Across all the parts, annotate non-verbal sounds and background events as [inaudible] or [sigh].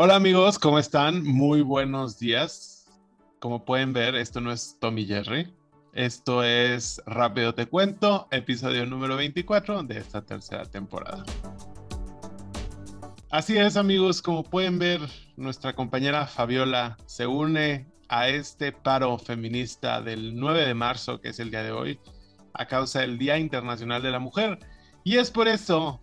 Hola amigos, ¿cómo están? Muy buenos días. Como pueden ver, esto no es Tommy Jerry. Esto es Rápido Te Cuento, episodio número 24 de esta tercera temporada. Así es amigos, como pueden ver, nuestra compañera Fabiola se une a este paro feminista del 9 de marzo, que es el día de hoy, a causa del Día Internacional de la Mujer. Y es por eso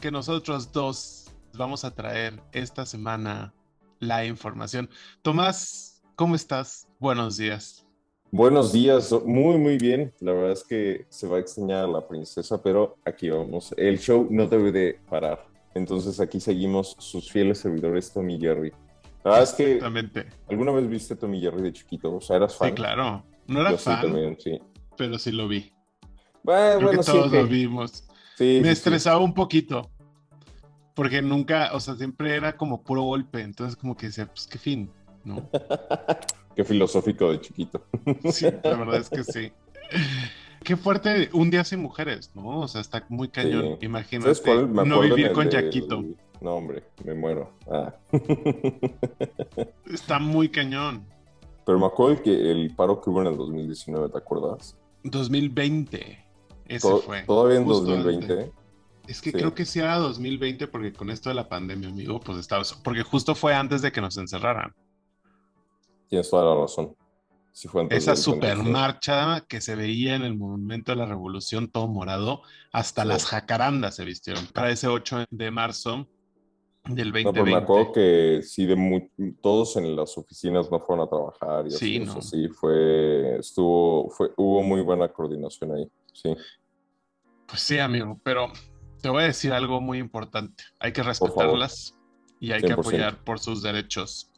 que nosotros dos vamos a traer esta semana la información. Tomás, ¿cómo estás? Buenos días. Buenos días, muy muy bien. La verdad es que se va a extrañar a la princesa, pero aquí vamos. El show no debe de parar. Entonces aquí seguimos sus fieles servidores Tommy Jerry. La verdad es que. ¿Alguna vez viste Tommy Jerry de chiquito? O sea, ¿eras fan? Sí, claro. No era Yo fan, sí también, sí. pero sí lo vi. Bueno, Creo bueno, que sí, todos ok. lo vimos. Sí, Me sí, sí. estresaba un poquito. Porque nunca, o sea, siempre era como puro golpe. Entonces, como que decía, pues qué fin, ¿no? [laughs] Qué filosófico de chiquito. [laughs] Sí, la verdad es que sí. Qué fuerte un día sin mujeres, ¿no? O sea, está muy cañón. Sí. Imagínate ¿Sabes cuál? Me no vivir con Yaquito. No, hombre, me muero. Ah. Está muy cañón. Pero me acuerdo que el paro que hubo en el 2019, ¿te acuerdas? 2020. Ese fue. Todavía en Justo 2020. antes. Es que Sí. creo que sí era 2020 porque con esto de la pandemia, amigo, pues estaba... Porque justo fue antes de que nos encerraran. Tienes toda la razón. Sí fue antes Esa del 20, super sí. marcha que se veía en el Monumento de la Revolución todo morado, hasta Sí. las jacarandas se vistieron para ese 8 de marzo del No, 2020. pero me acuerdo que sí, de todos en las oficinas no fueron a trabajar y así, Sí, no. sí, fue, estuvo, fue, hubo muy buena coordinación ahí, sí. Pues sí, amigo, pero te voy a decir algo muy importante. Hay que respetarlas y hay que 100%. apoyar por sus derechos.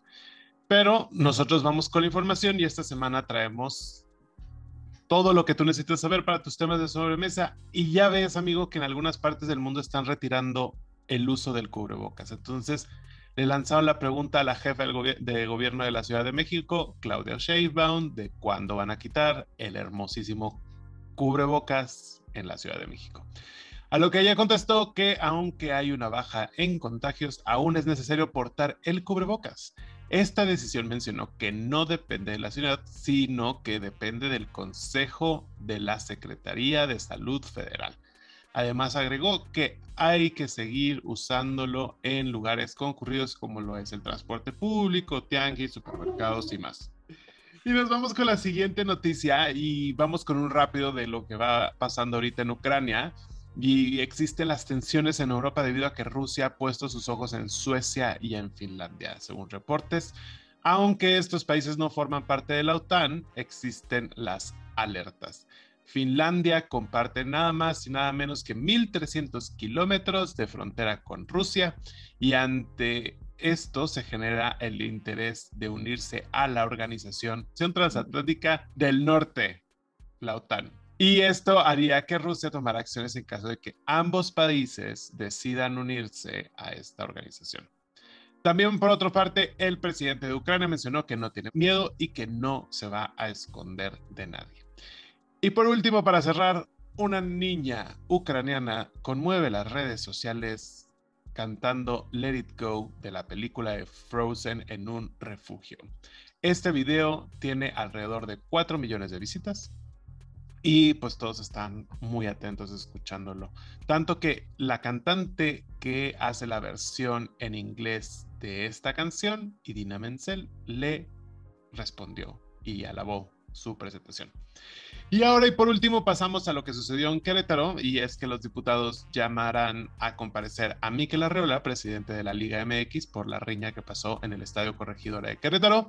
Pero nosotros vamos con la información y esta semana traemos todo lo que tú necesitas saber para tus temas de sobremesa. Y ya ves, amigo, que en algunas partes del mundo están retirando el uso del cubrebocas. Entonces, le lanzaron la pregunta a la jefa del gobi- de gobierno de la Ciudad de México, Claudia Sheinbaum, de cuándo van a quitar el hermosísimo cubrebocas en la Ciudad de México. A lo que ella contestó que aunque hay una baja en contagios, aún es necesario portar el cubrebocas. Esta decisión mencionó que no depende de la ciudad, sino que depende del Consejo de la Secretaría de Salud Federal. Además agregó que hay que seguir usándolo en lugares concurridos como lo es el transporte público, tianguis, supermercados y más. Y nos vamos con la siguiente noticia y vamos con un rápido de lo que va pasando ahorita en Ucrania. Y existen las tensiones en Europa debido a que Rusia ha puesto sus ojos en Suecia y en Finlandia, según reportes. Aunque estos países no forman parte de la OTAN, existen las alertas. Finlandia comparte nada más y nada menos que 1.300 kilómetros de frontera con Rusia y ante esto se genera el interés de unirse a la Organización Transatlántica del Norte, la OTAN. Y esto haría que Rusia tomara acciones en caso de que ambos países decidan unirse a esta organización. También, por otra parte, el presidente de Ucrania mencionó que no tiene miedo y que no se va a esconder de nadie. Y por último, para cerrar, una niña ucraniana conmueve las redes sociales cantando Let It Go de la película de Frozen en un refugio. Este video tiene alrededor de 4 millones de visitas y pues todos están muy atentos escuchándolo. Tanto que la cantante que hace la versión en inglés de esta canción, Idina Menzel, le respondió y alabó su presentación. Y ahora y por último pasamos a lo que sucedió en Querétaro y es que los diputados llamarán a comparecer a Miquel Arreola, presidente de la Liga MX, por la riña que pasó en el Estadio Corregidora de Querétaro.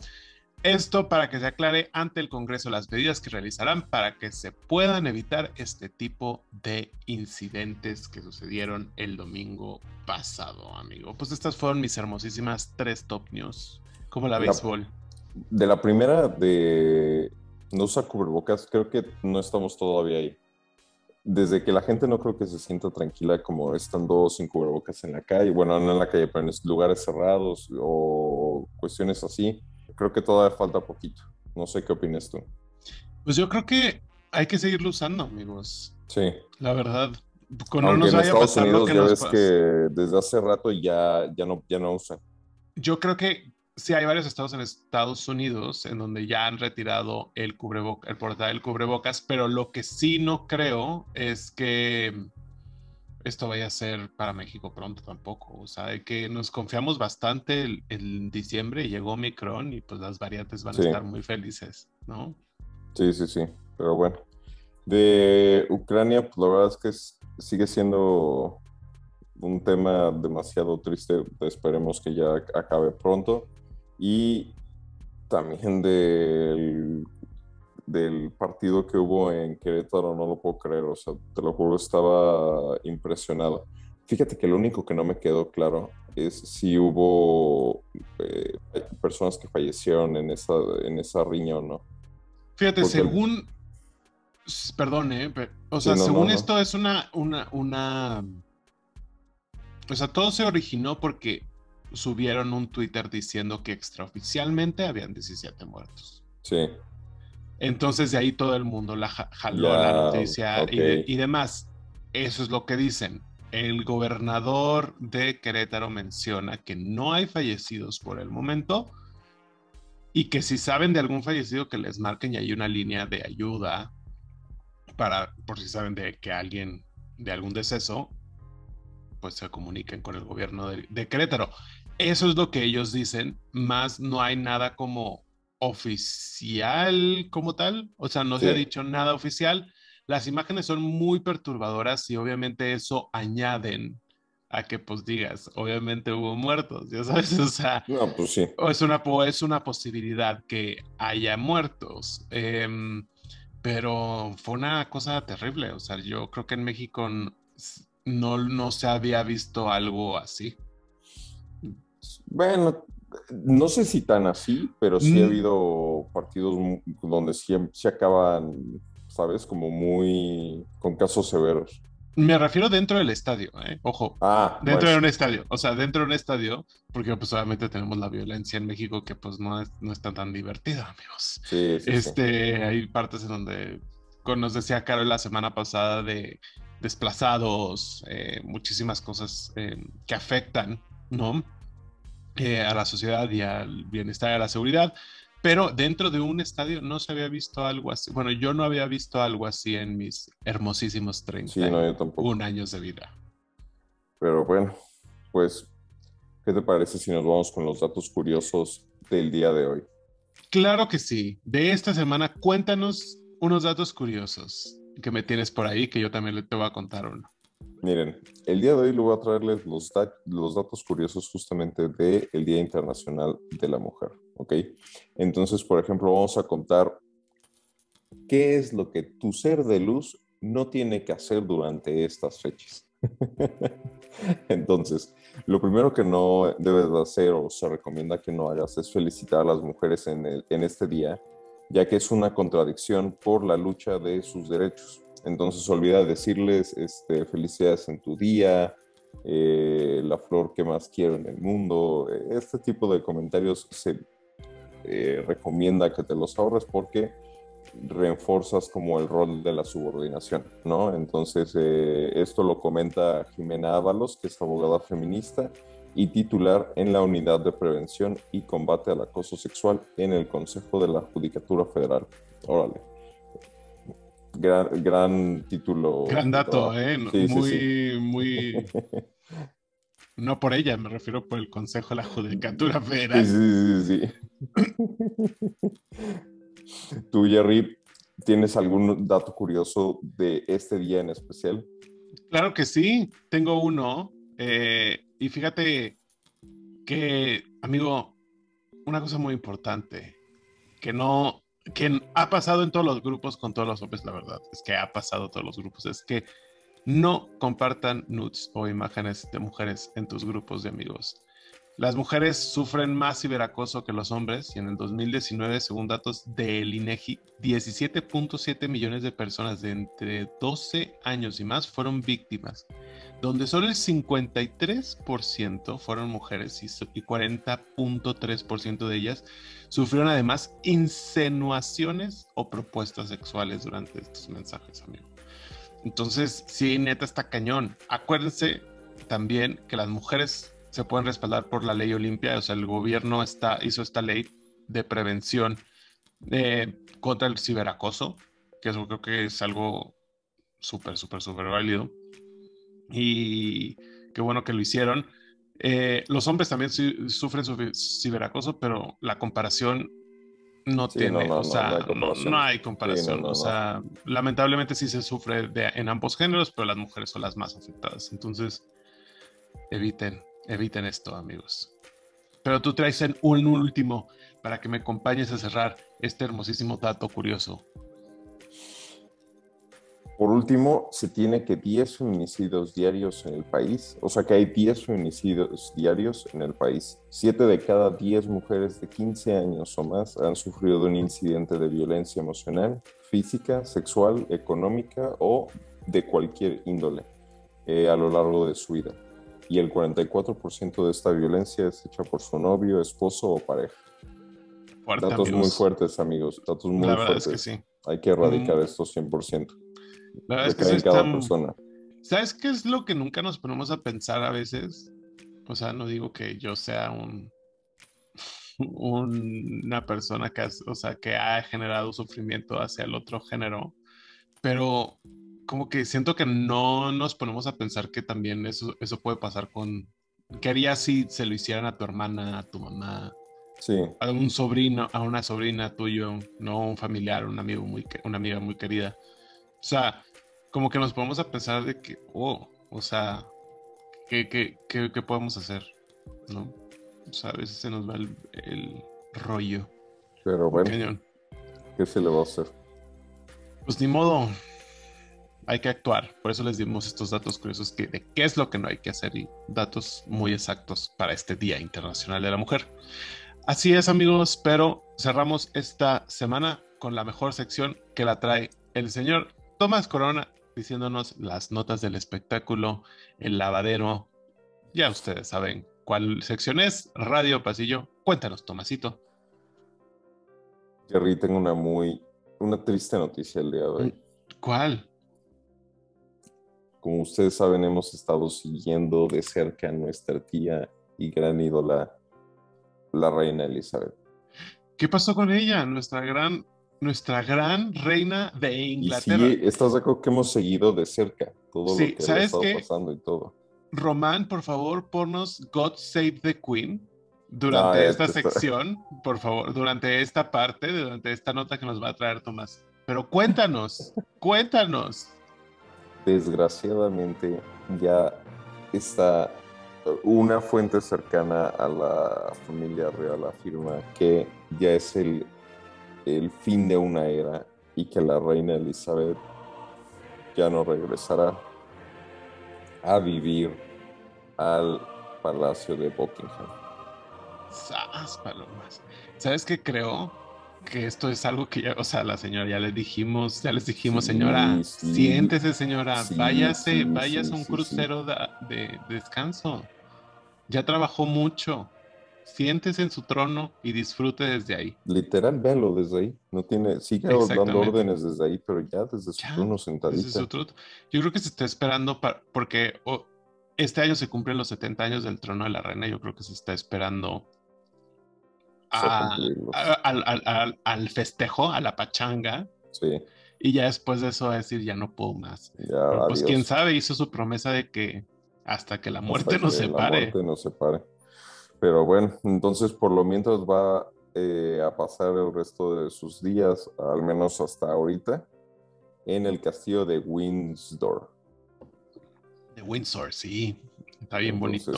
Esto para que se aclare ante el Congreso las medidas que realizarán para que se puedan evitar este tipo de incidentes que sucedieron el domingo pasado, amigo. Pues estas fueron mis hermosísimas tres top news. como la La- béisbol? De la primera de no usar cubrebocas, creo que no estamos todavía ahí. Desde que la gente no creo que se sienta tranquila como estando sin cubrebocas en la calle, bueno, no en la calle, pero en lugares cerrados o cuestiones así, creo que todavía falta poquito. No sé qué opinas tú. Pues yo creo que hay que seguirlo usando, amigos. Sí. La verdad. Con no Aunque nos en vaya a Estados pasar lo Unidos que ya nos ves que desde hace rato ya, ya, no, ya no usan. yo creo que sí hay varios estados en Estados Unidos en donde ya han retirado el cubreboca, el portal del cubrebocas, pero lo que sí no creo es que esto vaya a ser para México pronto tampoco. O sea, que nos confiamos bastante en diciembre, llegó Omicron y pues las variantes van a estar muy felices, ¿no? Sí, sí, sí, pero bueno. De Ucrania, pues la verdad es que sigue siendo un tema demasiado triste. Esperemos que ya acabe pronto. Y también del, del partido que hubo en Querétaro, no lo puedo creer. O sea, te lo juro, estaba impresionado. Fíjate que lo único que no me quedó claro es si hubo eh, personas que fallecieron en esa, en esa riña o no. Fíjate, según. Perdón, ¿eh? o sea, según esto es una, una, una. O sea, todo se originó porque subieron un Twitter diciendo que extraoficialmente habían 17 muertos. Sí. Entonces de ahí todo el mundo la jaló la noticia y, y, demás. Eso es lo que dicen. El gobernador de Querétaro menciona que no hay fallecidos por el momento, y que si saben de algún fallecido que les marquen y hay una línea de ayuda para, por si saben de que alguien, de algún deceso, pues se comuniquen con el gobierno de, Querétaro. Eso es lo que ellos dicen, más no hay nada como oficial como tal, o sea, no se ha dicho nada oficial. Las imágenes son muy perturbadoras y obviamente eso añaden a que pues digas, obviamente hubo muertos, ya sabes, [laughs] o sea, no, pues sí. es, una, es una posibilidad que haya muertos, em, pero fue una cosa terrible, o sea, yo creo que en México no, no se había visto algo así. Bueno, no sé si tan así, pero sí ha mm. habido partidos donde sí se acaban, ¿sabes? Como muy con casos severos. Me refiero dentro del estadio, ¿eh? Ojo. Ah, dentro de un estadio. O sea, dentro de un estadio, porque pues obviamente tenemos la violencia en México que pues no es, no está tan divertida, amigos. Sí, sí, este, Hay partes en donde, como nos decía Carol la semana pasada, de desplazados, eh, muchísimas cosas eh, que afectan, ¿no? Eh, a la sociedad y al bienestar y a la seguridad pero dentro de un estadio no se había visto algo así. Bueno, yo no había visto algo así en mis hermosísimos 31 años de vida. Pero bueno, pues, ¿qué te parece si nos vamos con los datos curiosos del día de hoy? Claro que sí. De esta semana, cuéntanos unos datos curiosos que me tienes por ahí, que yo también te voy a contar uno. Miren, el día de hoy le voy a traerles los, los datos curiosos justamente del Día Internacional de la Mujer, ¿ok? Entonces, por ejemplo, vamos a contar qué es lo que tu ser de luz no tiene que hacer durante estas fechas. [laughs] Entonces, lo primero que no debes de hacer o se recomienda que no hagas es felicitar a las mujeres en, en este día, ya que es una contradicción por la lucha de sus derechos. Entonces olvida decirles este, felicidades en tu día, eh, la flor que más quiero en el mundo. Este tipo de comentarios se eh, recomienda que te los ahorres porque reforzas como el rol de la subordinación, ¿no? Entonces, eh, esto lo comenta Jimena Ábalos, que es abogada feminista y titular en la Unidad de Prevención y Combate al Acoso Sexual en el Consejo de la Judicatura Federal. Órale gran, gran título. Gran dato, ¿eh? muy, muy. [laughs] No por ella, me refiero por el Consejo de la Judicatura Federal. Sí, sí, sí. Tú, Jerry, ¿tienes algún dato curioso de este día en especial? Claro que sí, tengo uno. Eh, y fíjate que, amigo, una cosa muy importante, que no, que ha pasado en todos los grupos con todos los hombres, la verdad, es que ha pasado todos los grupos, es que no compartan nudes o imágenes de mujeres en tus grupos de amigos. Las mujeres sufren más ciberacoso que los hombres y en el 2019, según datos del INEGI, 17.7 millones de personas de entre 12 años y más fueron víctimas, donde solo el 53% fueron mujeres y 40.3% de ellas sufrieron además insinuaciones o propuestas sexuales durante estos mensajes, amigo. Entonces, sí, neta está cañón. Acuérdense también que las mujeres se pueden respaldar por la ley Olimpia, o sea, el gobierno está, hizo esta ley de prevención eh, contra el ciberacoso, que eso creo que es algo súper, súper, súper válido. Y qué bueno que lo hicieron. Eh, los hombres también sufren ciberacoso, pero la comparación no tiene, o sea, no, hay comparación. o sea, lamentablemente sí se sufre en ambos géneros, pero las mujeres son las más afectadas. Entonces, eviten, eviten esto, amigos. Pero tú traes un último para que me acompañes a cerrar este hermosísimo dato curioso. Por último, se tiene que 10 feminicidios diarios en el país, o sea que hay 10 feminicidios diarios en el país. 7 de cada 10 mujeres de 15 años o más han sufrido de un incidente de violencia emocional, física, sexual, económica o de cualquier índole eh, a lo largo de su vida. Y el 44% de esta violencia es hecha por su novio, esposo o pareja. datos muy fuertes, amigos. Datos muy La verdad fuertes. Es que sí. Hay que erradicar mm. esto 100%. La verdad es que es cada persona. ¿Sabes qué es lo que nunca nos ponemos a pensar a veces? O sea, no digo que yo sea un, [laughs] una persona que, o sea, que ha generado sufrimiento hacia el otro género, pero como que siento que no nos ponemos a pensar que también eso, eso puede pasar con... ¿Qué harías si se lo hicieran a tu hermana, a tu mamá, sí. a un sobrino, a una sobrina tuyo, no un familiar, un amigo muy, una amiga muy querida? O sea, como que nos ponemos a pensar de que, oh, o sea, ¿qué, qué, qué, podemos hacer? ¿No? O sea, a veces se nos va el, rollo. Pero bueno, ¿qué se le va a hacer? Pues ni modo, hay que actuar. Por eso les dimos estos datos curiosos que, de qué es lo que no hay que hacer y datos muy exactos para este Día Internacional de la Mujer. Así es, amigos, pero cerramos esta semana con la mejor sección que la trae el señor Tomás Corona diciéndonos las notas del espectáculo, el lavadero. Ya ustedes saben cuál sección es, Radio Pasillo. Cuéntanos, Tomasito. Jerry, tengo una muy, una triste noticia el día de hoy. ¿Cuál? Como ustedes saben, hemos estado siguiendo de cerca a nuestra tía y gran ídola, la reina Elizabeth. ¿Qué pasó con ella? Nuestra gran nuestra gran reina de Inglaterra. sí, estás de acuerdo que hemos seguido de cerca todo lo que ha estado pasando y todo. Román, por favor, ponnos God Save the Queen durante esta sección, por favor, durante esta parte, durante esta nota que nos va a traer Tomás. Pero cuéntanos, cuéntanos. Desgraciadamente ya está una fuente cercana a la familia real afirma que ya es el el fin de una era y que la reina Elizabeth ya no regresará a vivir al palacio de Buckingham. ¿Sabes qué creo? Que esto es algo que ya, o sea, la señora ya le dijimos, ya les dijimos, señora, siéntese, señora, váyase, váyase a un crucero de descanso. Ya trabajó mucho siéntese en su trono y disfrute desde ahí. Literal, véalo desde ahí. No tiene, sigue dando órdenes desde ahí, pero ya desde su trono sentadita. Yo creo que se está esperando para, porque este año se cumplen los 70 años del trono de la reina. Yo creo que se está esperando al, festejo, a la pachanga. Sí. Y ya después de eso va a decir, ya no puedo más. pues quién sabe, hizo su promesa de que hasta que la muerte nos separe. La muerte nos separe. Pero bueno, entonces por lo mientras va eh, a pasar el resto de sus días, al menos hasta ahorita, en el castillo de Windsor. De Windsor, sí. Está bien bonito.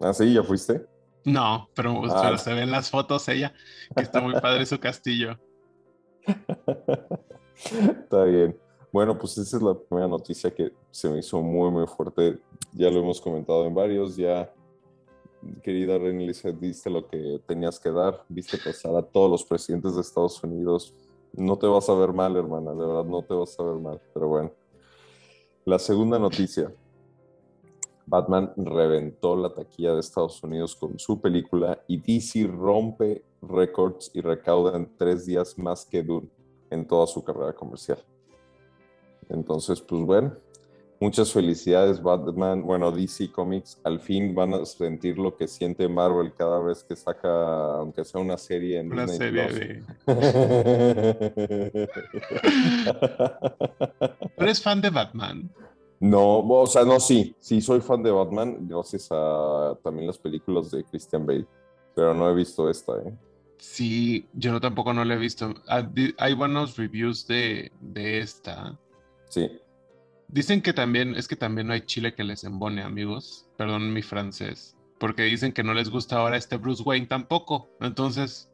¿Ah, sí? ¿Ya fuiste? No, pero, ah. se ven las fotos ella, que está muy padre su castillo. está bien. Bueno, pues esa es la primera noticia que se me hizo muy, muy fuerte. Ya lo hemos comentado en varios, ya querida Elizabeth, diste lo que tenías que dar, viste pasar a todos los presidentes de Estados Unidos. No te vas a ver mal, hermana, de verdad no te vas a ver mal, pero bueno. La segunda noticia. Batman reventó la taquilla de Estados Unidos con su película y DC rompe récords y recauda en tres días más que Dune en toda su carrera comercial. Entonces, pues bueno, Muchas felicidades, Batman. Bueno, DC Comics, al fin van a sentir lo que siente Marvel cada vez que saca, aunque sea una serie en Una Disney serie Plus. de... ¿Tú [laughs] eres fan de Batman? No, o sea, no, sí, sí soy fan de Batman, gracias a también las películas de Christian Bale, pero no he visto esta, ¿eh? Sí, yo no, tampoco no lo he visto. Ah, Hay buenos reviews de, de esta. Sí, Dicen que también, es que también no hay chile que les embone, amigos. Perdón mi francés. Porque dicen que no les gusta ahora este Bruce Wayne tampoco. Entonces,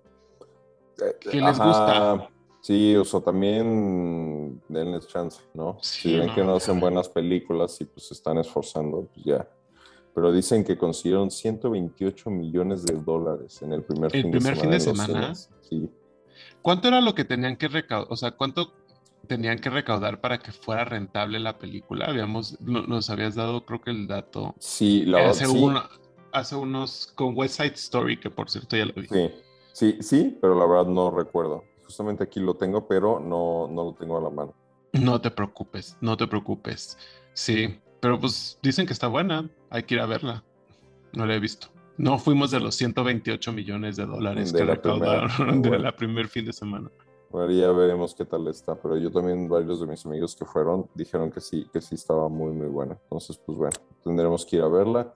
¿Qué les gusta? Sí, o sea, también denles chance, ¿no? Sí, si ven no, que no hacen buenas películas y pues se están esforzando, pues ya. Pero dicen que consiguieron 128 millones de dólares en el primer ¿El fin primer de fin de semana. en los semana? cines. Sí. ¿cuánto era lo que tenían que recaudar? O sea, ¿cuánto tenían que recaudar para que fuera rentable la película? Habíamos, no- nos habías dado, creo que el dato. Sí, la verdad, hace, sí. uno- hace unos, con West Side Story, que por cierto ya lo vi. Sí, sí, sí, pero la verdad no recuerdo. Justamente aquí lo tengo, pero no, no lo tengo a la mano. No te preocupes, no te preocupes. Sí, pero pues dicen que está buena, hay que ir a verla. No la he visto. No fuimos de los 128 millones de dólares De que la primera, recaudaron [laughs] de bueno. la primer fin de semana. Bueno, ya veremos qué tal está, pero yo también, varios de mis amigos que fueron, dijeron que sí, que sí estaba muy, muy buena. Entonces, pues bueno, tendremos que ir a verla.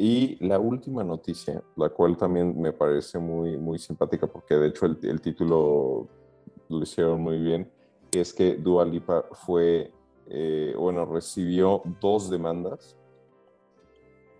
Y la última noticia, la cual también me parece muy, muy simpática, porque de hecho el, título lo hicieron muy bien, es que Dua Lipa fue, eh, bueno, recibió dos demandas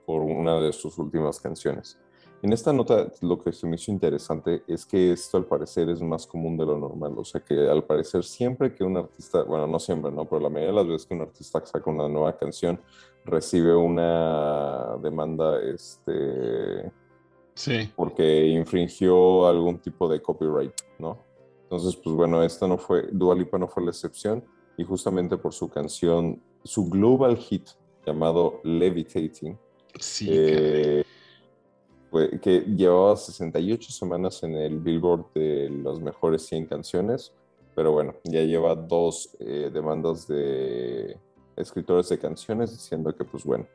por una de sus últimas canciones. En esta nota lo que se me hizo interesante es que esto al parecer es más común de lo normal, o sea que al parecer siempre que un artista, bueno, no siempre, ¿no? Pero la mayoría de las veces que un artista saca una nueva canción, recibe una demanda, este, Sí, porque infringió algún tipo de copyright, ¿no? Entonces, pues bueno, esta no fue, Dua Lipa no fue la excepción y justamente por su canción, su global hit llamado Levitating, sí. eh, fue- que llevaba 68 semanas en el Billboard de las mejores 100 canciones, pero bueno, ya lleva dos eh, demandas de escritores de canciones diciendo que, pues bueno,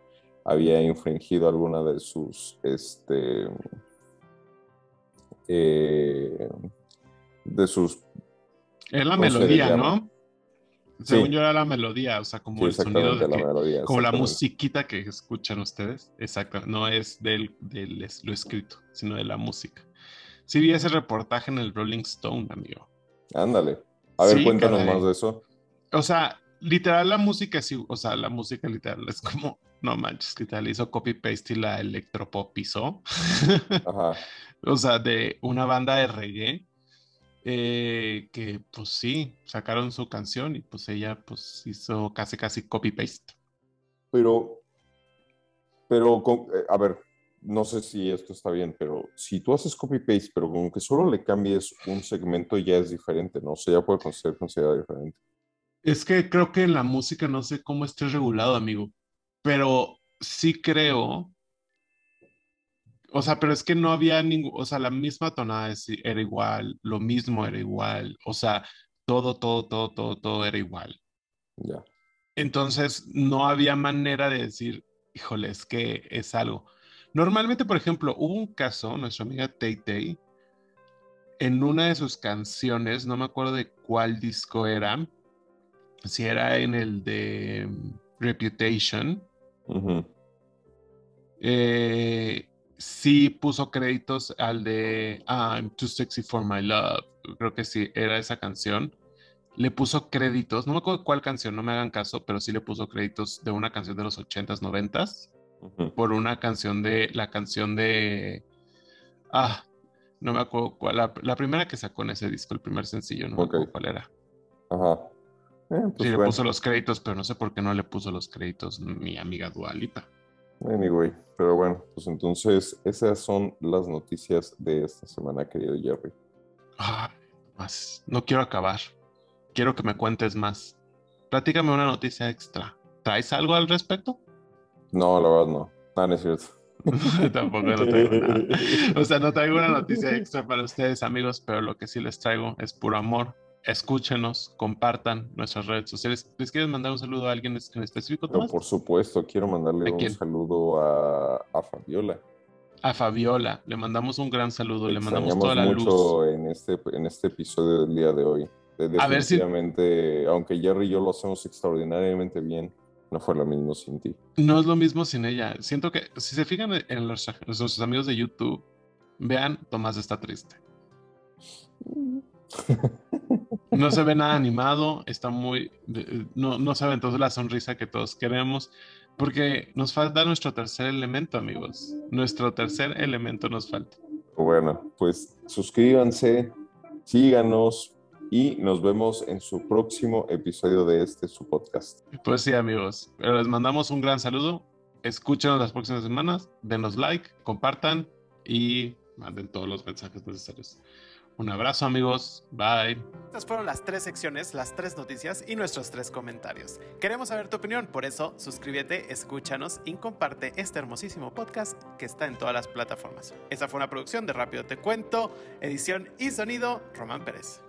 había infringido alguna de sus, este, eh, de sus, Es la ¿cómo se le melodía? ¿no? Según Sí. yo era la melodía, o sea, como sí, el sonido de la melodía. como la musiquita que escuchan ustedes. Exacto, no es del, del es- lo escrito, sino de la música. Sí vi ese reportaje en el Rolling Stone, amigo. Ándale. A ver, Sí, cuéntanos caray. más de eso. O sea, literal la música sí, o sea, la música literal es como, no manches, literal hizo copy-paste y la electropopizó. [laughs] Ajá. o sea, de una banda de reggae eh, que pues sí, sacaron su canción y pues ella pues hizo casi casi copy-paste. Pero, pero, con- eh, a ver, no sé si esto está bien, pero si tú haces copy-paste, pero con que solo le cambies un segmento ya es diferente, ¿no? O sea, ya puede ser considerado diferente. Es que creo que en la música no sé cómo esté regulado, amigo, pero sí creo, o sea, pero es que no había ningún, o sea, la misma tonada era igual, lo mismo era igual, o sea, todo, todo, todo, todo, todo era igual. Ya. Entonces, no había manera de decir, híjole, es que es algo. Normalmente, por ejemplo, hubo un caso, nuestra amiga Tay Tay, en una de sus canciones, no me acuerdo de cuál disco era, si era en el de mm, Reputation, eh, sí puso créditos al de I'm Too Sexy for My Love, creo que sí, era esa canción. Le puso créditos, no me acuerdo cuál canción, no me hagan caso, pero sí le puso créditos de una canción de los 80s, 90s, Ujú. por una canción de, la canción de, ah, no me acuerdo cuál, la, la primera que sacó en ese disco, el primer sencillo, no me acuerdo cuál era. Ajá. Eh, Sí, pues le bueno, puso los créditos, pero no sé por qué no le puso los créditos mi amiga Dualipa. anyway, pero bueno, pues entonces esas son las noticias de esta semana, querido Jerry. Ah, más. No quiero acabar. Quiero que me cuentes más. Platícame una noticia extra. ¿Traes algo al respecto? No, la verdad no. Ah, no es cierto. [laughs] Tampoco no traigo nada. [laughs] O sea, no traigo una noticia extra para ustedes, amigos, pero lo que sí les traigo es puro amor. Escúchenos, compartan nuestras redes sociales. ¿Les quieres mandar un saludo a alguien en específico? Por supuesto, quiero mandarle un saludo a, a, Fabiola. A Fabiola, le mandamos un gran saludo, le mandamos toda la mucho en este, en este episodio del día de hoy. Definitivamente, aunque Jerry y yo lo hacemos extraordinariamente bien, no fue lo mismo sin ti. No es lo mismo sin ella. Siento que, si se fijan en los, nuestros amigos de YouTube, vean, Tomás está triste. [laughs] No se ve nada animado, está muy, no, no se ve entonces la sonrisa que todos queremos, porque nos falta nuestro tercer elemento, amigos. Nuestro tercer elemento nos falta. Bueno, pues suscríbanse, síganos y nos vemos en su próximo episodio de este su podcast. Pues sí, amigos, les mandamos un gran saludo. Escúchenos las próximas semanas, denos like, compartan y manden todos los mensajes necesarios. Un abrazo amigos, bye. Estas fueron las tres secciones, las tres noticias y nuestros tres comentarios. Queremos saber tu opinión, por eso suscríbete, escúchanos y comparte este hermosísimo podcast que está en todas las plataformas. Esa fue una producción de Rápido Te Cuento, edición y sonido, Román Pérez.